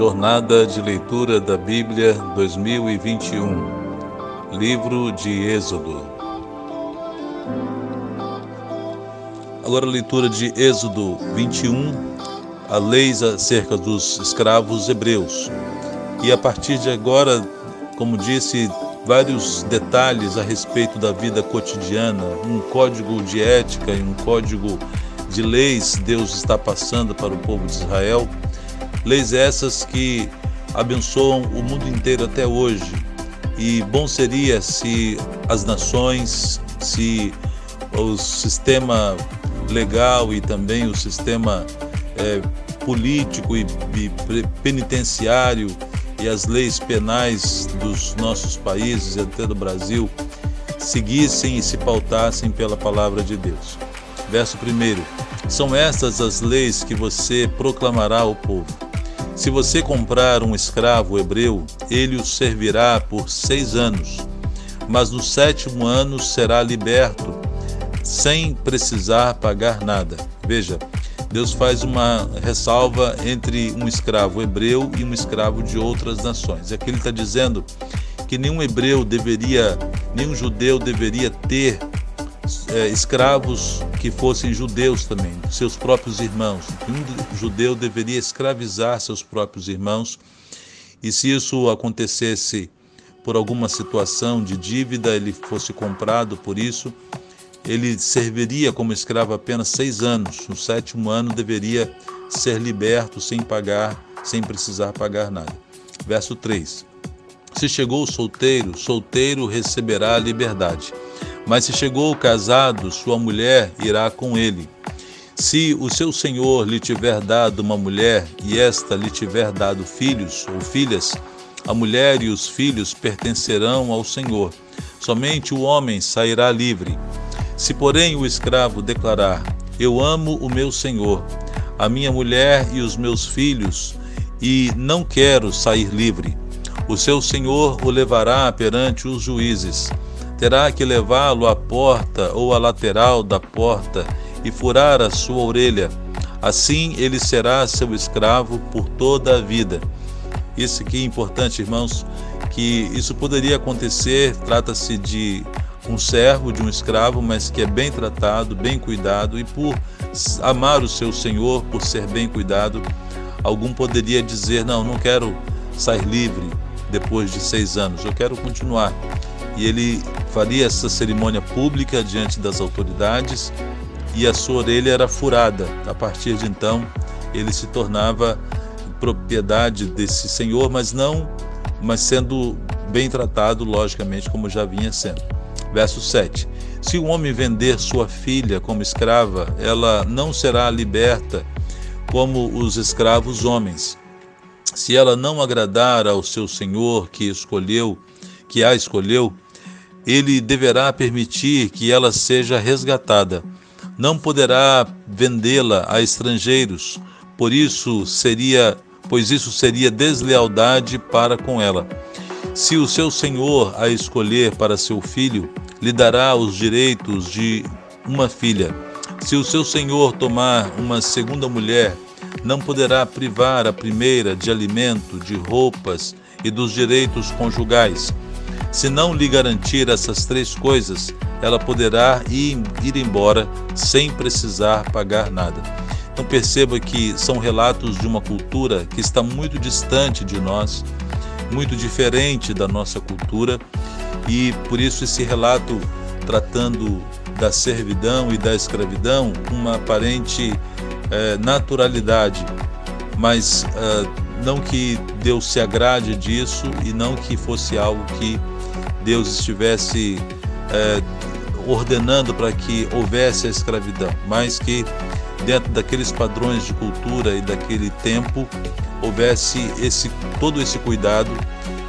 Jornada de Leitura da Bíblia 2021 Livro de Êxodo. Agora a leitura de Êxodo 21, a leis acerca dos escravos hebreus. E a partir de agora, como disse, vários detalhes a respeito da vida cotidiana, um código de ética e um código de leis Deus está passando para o povo de Israel Leis essas que abençoam o mundo inteiro até hoje. E bom seria se as nações, se o sistema legal e também o sistema é, político e, e penitenciário e as leis penais dos nossos países até do Brasil seguissem e se pautassem pela palavra de Deus. Verso 1: São estas as leis que você proclamará ao povo se você comprar um escravo hebreu, ele o servirá por seis anos, mas no sétimo ano será liberto, sem precisar pagar nada. Veja, Deus faz uma ressalva entre um escravo hebreu e um escravo de outras nações. Aqui ele está dizendo que nenhum hebreu deveria, nenhum judeu deveria ter é, escravos que fossem judeus também, seus próprios irmãos. Um judeu deveria escravizar seus próprios irmãos, e se isso acontecesse por alguma situação de dívida, ele fosse comprado por isso, ele serviria como escravo apenas seis anos. No sétimo ano deveria ser liberto sem pagar, sem precisar pagar nada. Verso 3. Se chegou solteiro, solteiro receberá a liberdade. Mas se chegou casado, sua mulher irá com ele. Se o seu senhor lhe tiver dado uma mulher e esta lhe tiver dado filhos ou filhas, a mulher e os filhos pertencerão ao senhor. Somente o homem sairá livre. Se, porém, o escravo declarar: Eu amo o meu senhor, a minha mulher e os meus filhos, e não quero sair livre, o seu senhor o levará perante os juízes terá que levá-lo à porta ou à lateral da porta e furar a sua orelha. Assim ele será seu escravo por toda a vida. Isso aqui é importante, irmãos, que isso poderia acontecer. Trata-se de um servo, de um escravo, mas que é bem tratado, bem cuidado e por amar o seu senhor, por ser bem cuidado, algum poderia dizer: Não, não quero sair livre depois de seis anos, eu quero continuar e ele faria essa cerimônia pública diante das autoridades e a sua orelha era furada. A partir de então, ele se tornava propriedade desse senhor, mas não, mas sendo bem tratado, logicamente, como já vinha sendo. Verso 7. Se o um homem vender sua filha como escrava, ela não será liberta como os escravos homens. Se ela não agradar ao seu senhor que escolheu que a escolheu, ele deverá permitir que ela seja resgatada. Não poderá vendê-la a estrangeiros, por isso seria, pois isso seria deslealdade para com ela. Se o seu senhor a escolher para seu filho, lhe dará os direitos de uma filha. Se o seu senhor tomar uma segunda mulher, não poderá privar a primeira de alimento, de roupas e dos direitos conjugais. Se não lhe garantir essas três coisas, ela poderá ir, embora sem precisar pagar nada. Então perceba que são relatos de uma cultura que está muito distante de nós, muito diferente da nossa cultura, e por isso esse relato tratando da servidão e da escravidão uma aparente eh, naturalidade, mas eh, não que Deus se agrade disso e não que fosse algo que Deus estivesse é, ordenando para que houvesse a escravidão, mas que dentro daqueles padrões de cultura e daquele tempo houvesse esse todo esse cuidado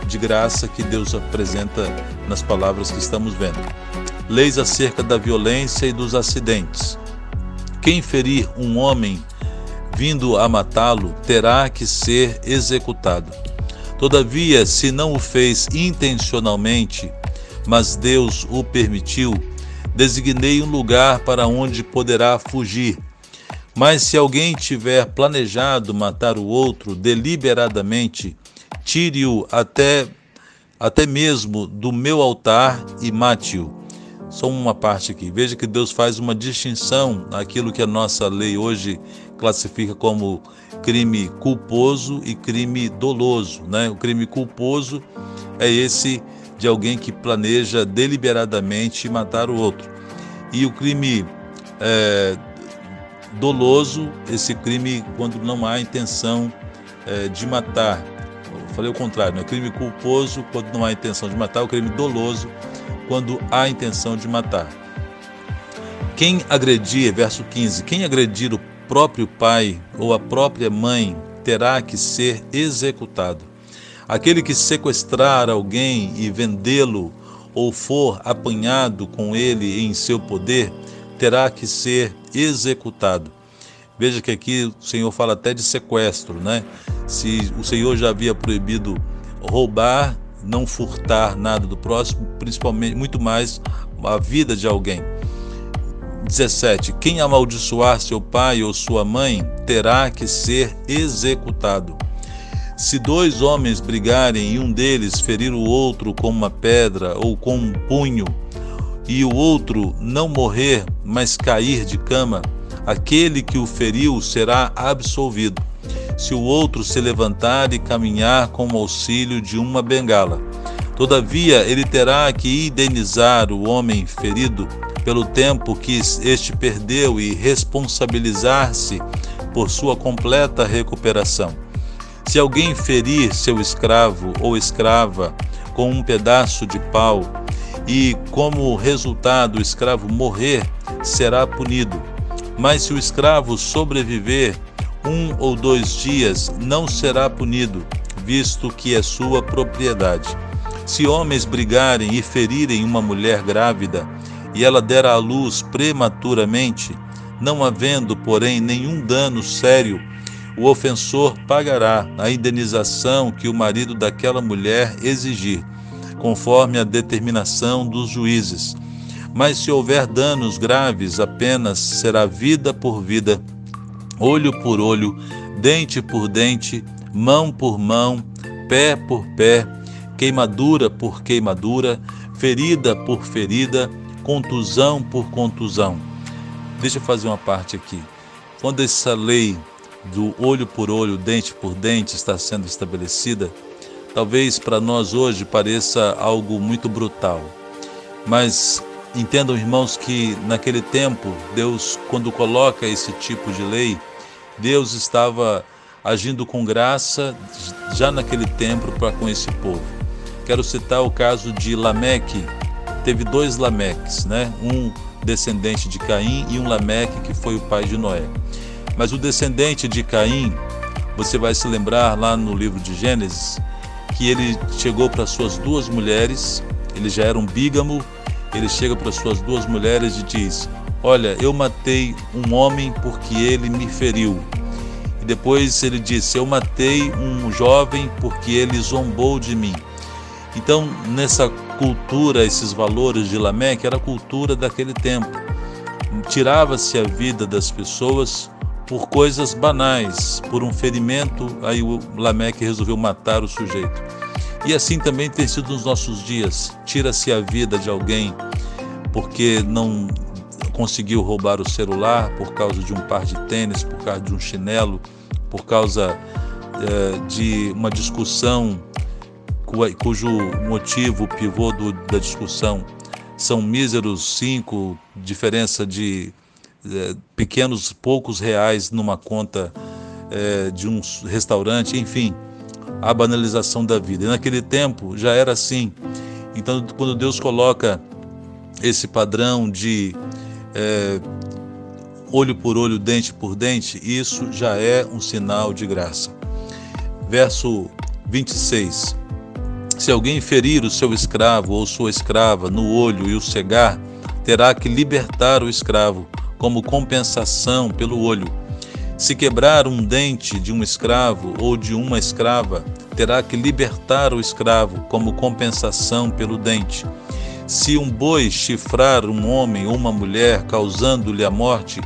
de graça que Deus apresenta nas palavras que estamos vendo. Leis acerca da violência e dos acidentes. Quem ferir um homem vindo a matá-lo terá que ser executado. Todavia, se não o fez intencionalmente, mas Deus o permitiu, designei um lugar para onde poderá fugir. Mas se alguém tiver planejado matar o outro deliberadamente, tire-o até, até mesmo do meu altar e mate-o. Só uma parte aqui. Veja que Deus faz uma distinção naquilo que a nossa lei hoje classifica como crime culposo e crime doloso. Né? O crime culposo é esse de alguém que planeja deliberadamente matar o outro. E o crime é, doloso, esse crime quando não há intenção é, de matar. Eu falei o contrário, né? crime culposo quando não há intenção de matar, o crime doloso quando há intenção de matar. Quem agredir, verso 15, quem agredir o próprio pai ou a própria mãe terá que ser executado. Aquele que sequestrar alguém e vendê-lo ou for apanhado com ele em seu poder terá que ser executado. Veja que aqui o Senhor fala até de sequestro, né? Se o Senhor já havia proibido roubar, não furtar nada do próximo, principalmente muito mais a vida de alguém. 17. Quem amaldiçoar seu pai ou sua mãe terá que ser executado. Se dois homens brigarem e um deles ferir o outro com uma pedra ou com um punho, e o outro não morrer, mas cair de cama, aquele que o feriu será absolvido. Se o outro se levantar e caminhar com o auxílio de uma bengala, todavia ele terá que indenizar o homem ferido pelo tempo que este perdeu e responsabilizar-se por sua completa recuperação. Se alguém ferir seu escravo ou escrava com um pedaço de pau e, como resultado, o escravo morrer, será punido. Mas se o escravo sobreviver um ou dois dias, não será punido, visto que é sua propriedade. Se homens brigarem e ferirem uma mulher grávida, e ela der à luz prematuramente, não havendo, porém, nenhum dano sério, o ofensor pagará a indenização que o marido daquela mulher exigir, conforme a determinação dos juízes. Mas se houver danos graves, apenas será vida por vida, olho por olho, dente por dente, mão por mão, pé por pé, queimadura por queimadura, ferida por ferida, contusão por contusão. Deixa eu fazer uma parte aqui. Quando essa lei do olho por olho, dente por dente está sendo estabelecida, talvez para nós hoje pareça algo muito brutal. Mas entendam, irmãos, que naquele tempo, Deus, quando coloca esse tipo de lei, Deus estava agindo com graça já naquele tempo para com esse povo. Quero citar o caso de Lameque, teve dois Lameques, né? Um descendente de Caim e um Lameque que foi o pai de Noé. Mas o descendente de Caim, você vai se lembrar lá no livro de Gênesis, que ele chegou para suas duas mulheres, ele já era um bígamo, ele chega para suas duas mulheres e diz: Olha, eu matei um homem porque ele me feriu. E depois ele disse: Eu matei um jovem porque ele zombou de mim. Então, nessa cultura, esses valores de Lameque era a cultura daquele tempo. Tirava-se a vida das pessoas por coisas banais, por um ferimento, aí o Lameque resolveu matar o sujeito. E assim também tem sido nos nossos dias. Tira-se a vida de alguém porque não conseguiu roubar o celular, por causa de um par de tênis, por causa de um chinelo, por causa é, de uma discussão cujo motivo, o pivô do, da discussão são míseros cinco, diferença de é, pequenos, poucos reais numa conta é, de um restaurante, enfim, a banalização da vida. E naquele tempo já era assim. Então, quando Deus coloca esse padrão de é, olho por olho, dente por dente, isso já é um sinal de graça. Verso 26. Se alguém ferir o seu escravo ou sua escrava no olho e o cegar, terá que libertar o escravo, como compensação pelo olho. Se quebrar um dente de um escravo ou de uma escrava, terá que libertar o escravo, como compensação pelo dente. Se um boi chifrar um homem ou uma mulher, causando-lhe a morte,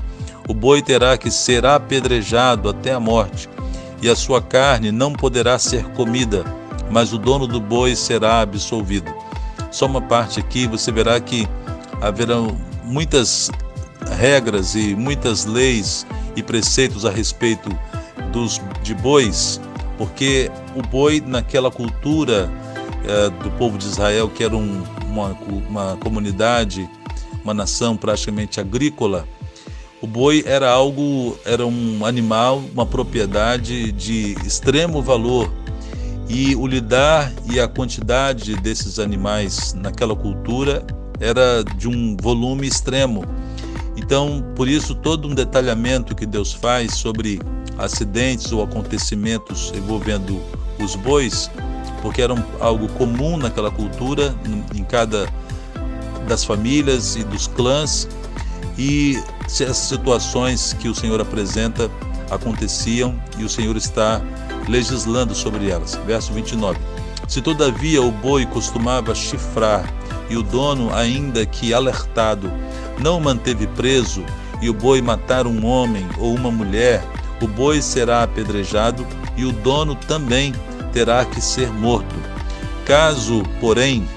O boi terá que ser apedrejado até a morte, e a sua carne não poderá ser comida, mas o dono do boi será absolvido. Só uma parte aqui, você verá que haverão muitas regras e muitas leis e preceitos a respeito dos de bois, porque o boi naquela cultura é, do povo de Israel, que era um, uma, uma comunidade, uma nação praticamente agrícola, o boi era algo, era um animal, uma propriedade de extremo valor. E o lidar e a quantidade desses animais naquela cultura era de um volume extremo. Então, por isso, todo um detalhamento que Deus faz sobre acidentes ou acontecimentos envolvendo os bois, porque era algo comum naquela cultura, em cada das famílias e dos clãs, e essas situações que o Senhor apresenta aconteciam e o Senhor está legislando sobre elas. Verso 29. Se todavia o boi costumava chifrar e o dono, ainda que alertado, não o manteve preso, e o boi matar um homem ou uma mulher, o boi será apedrejado e o dono também terá que ser morto. Caso, porém,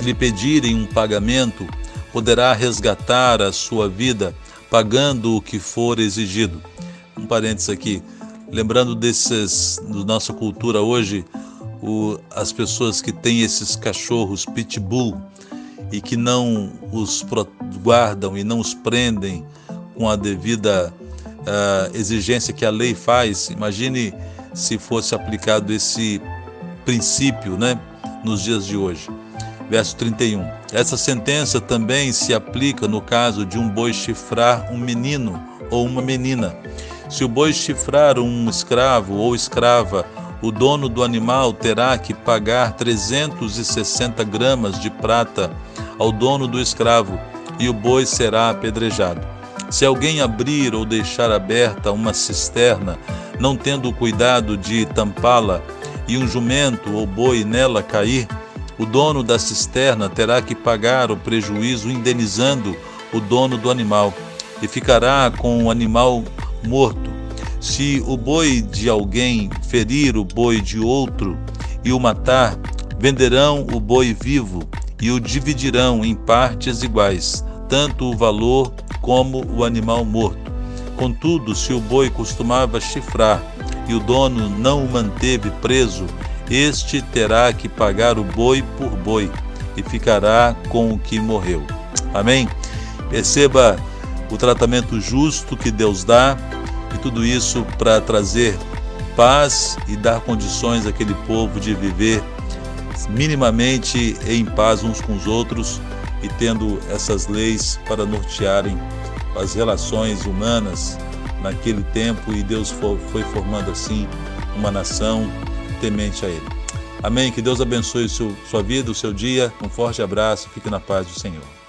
lhe pedirem um pagamento, poderá resgatar a sua vida pagando o que for exigido. Um parênteses aqui, lembrando desses, da nossa cultura hoje, o, as pessoas que têm esses cachorros pitbull e que não os guardam e não os prendem com a devida uh, exigência que a lei faz. Imagine se fosse aplicado esse princípio né, nos dias de hoje. Verso 31. Essa sentença também se aplica no caso de um boi chifrar um menino ou uma menina. Se o boi chifrar um escravo ou escrava, o dono do animal terá que pagar 360 gramas de prata ao dono do escravo, e o boi será apedrejado. Se alguém abrir ou deixar aberta uma cisterna, não tendo o cuidado de tampá-la, e um jumento ou boi nela cair, o dono da cisterna terá que pagar o prejuízo indenizando o dono do animal, e ficará com o animal morto. Se o boi de alguém ferir o boi de outro e o matar, venderão o boi vivo e o dividirão em partes iguais, tanto o valor como o animal morto. Contudo, se o boi costumava chifrar e o dono não o manteve preso, este terá que pagar o boi por boi e ficará com o que morreu. Amém? Perceba o tratamento justo que Deus dá e tudo isso para trazer paz e dar condições àquele povo de viver minimamente em paz uns com os outros e tendo essas leis para nortearem as relações humanas naquele tempo e Deus foi formando assim uma nação temente a Ele. Amém. Que Deus abençoe sua vida, o seu dia. Um forte abraço. Fique na paz do Senhor.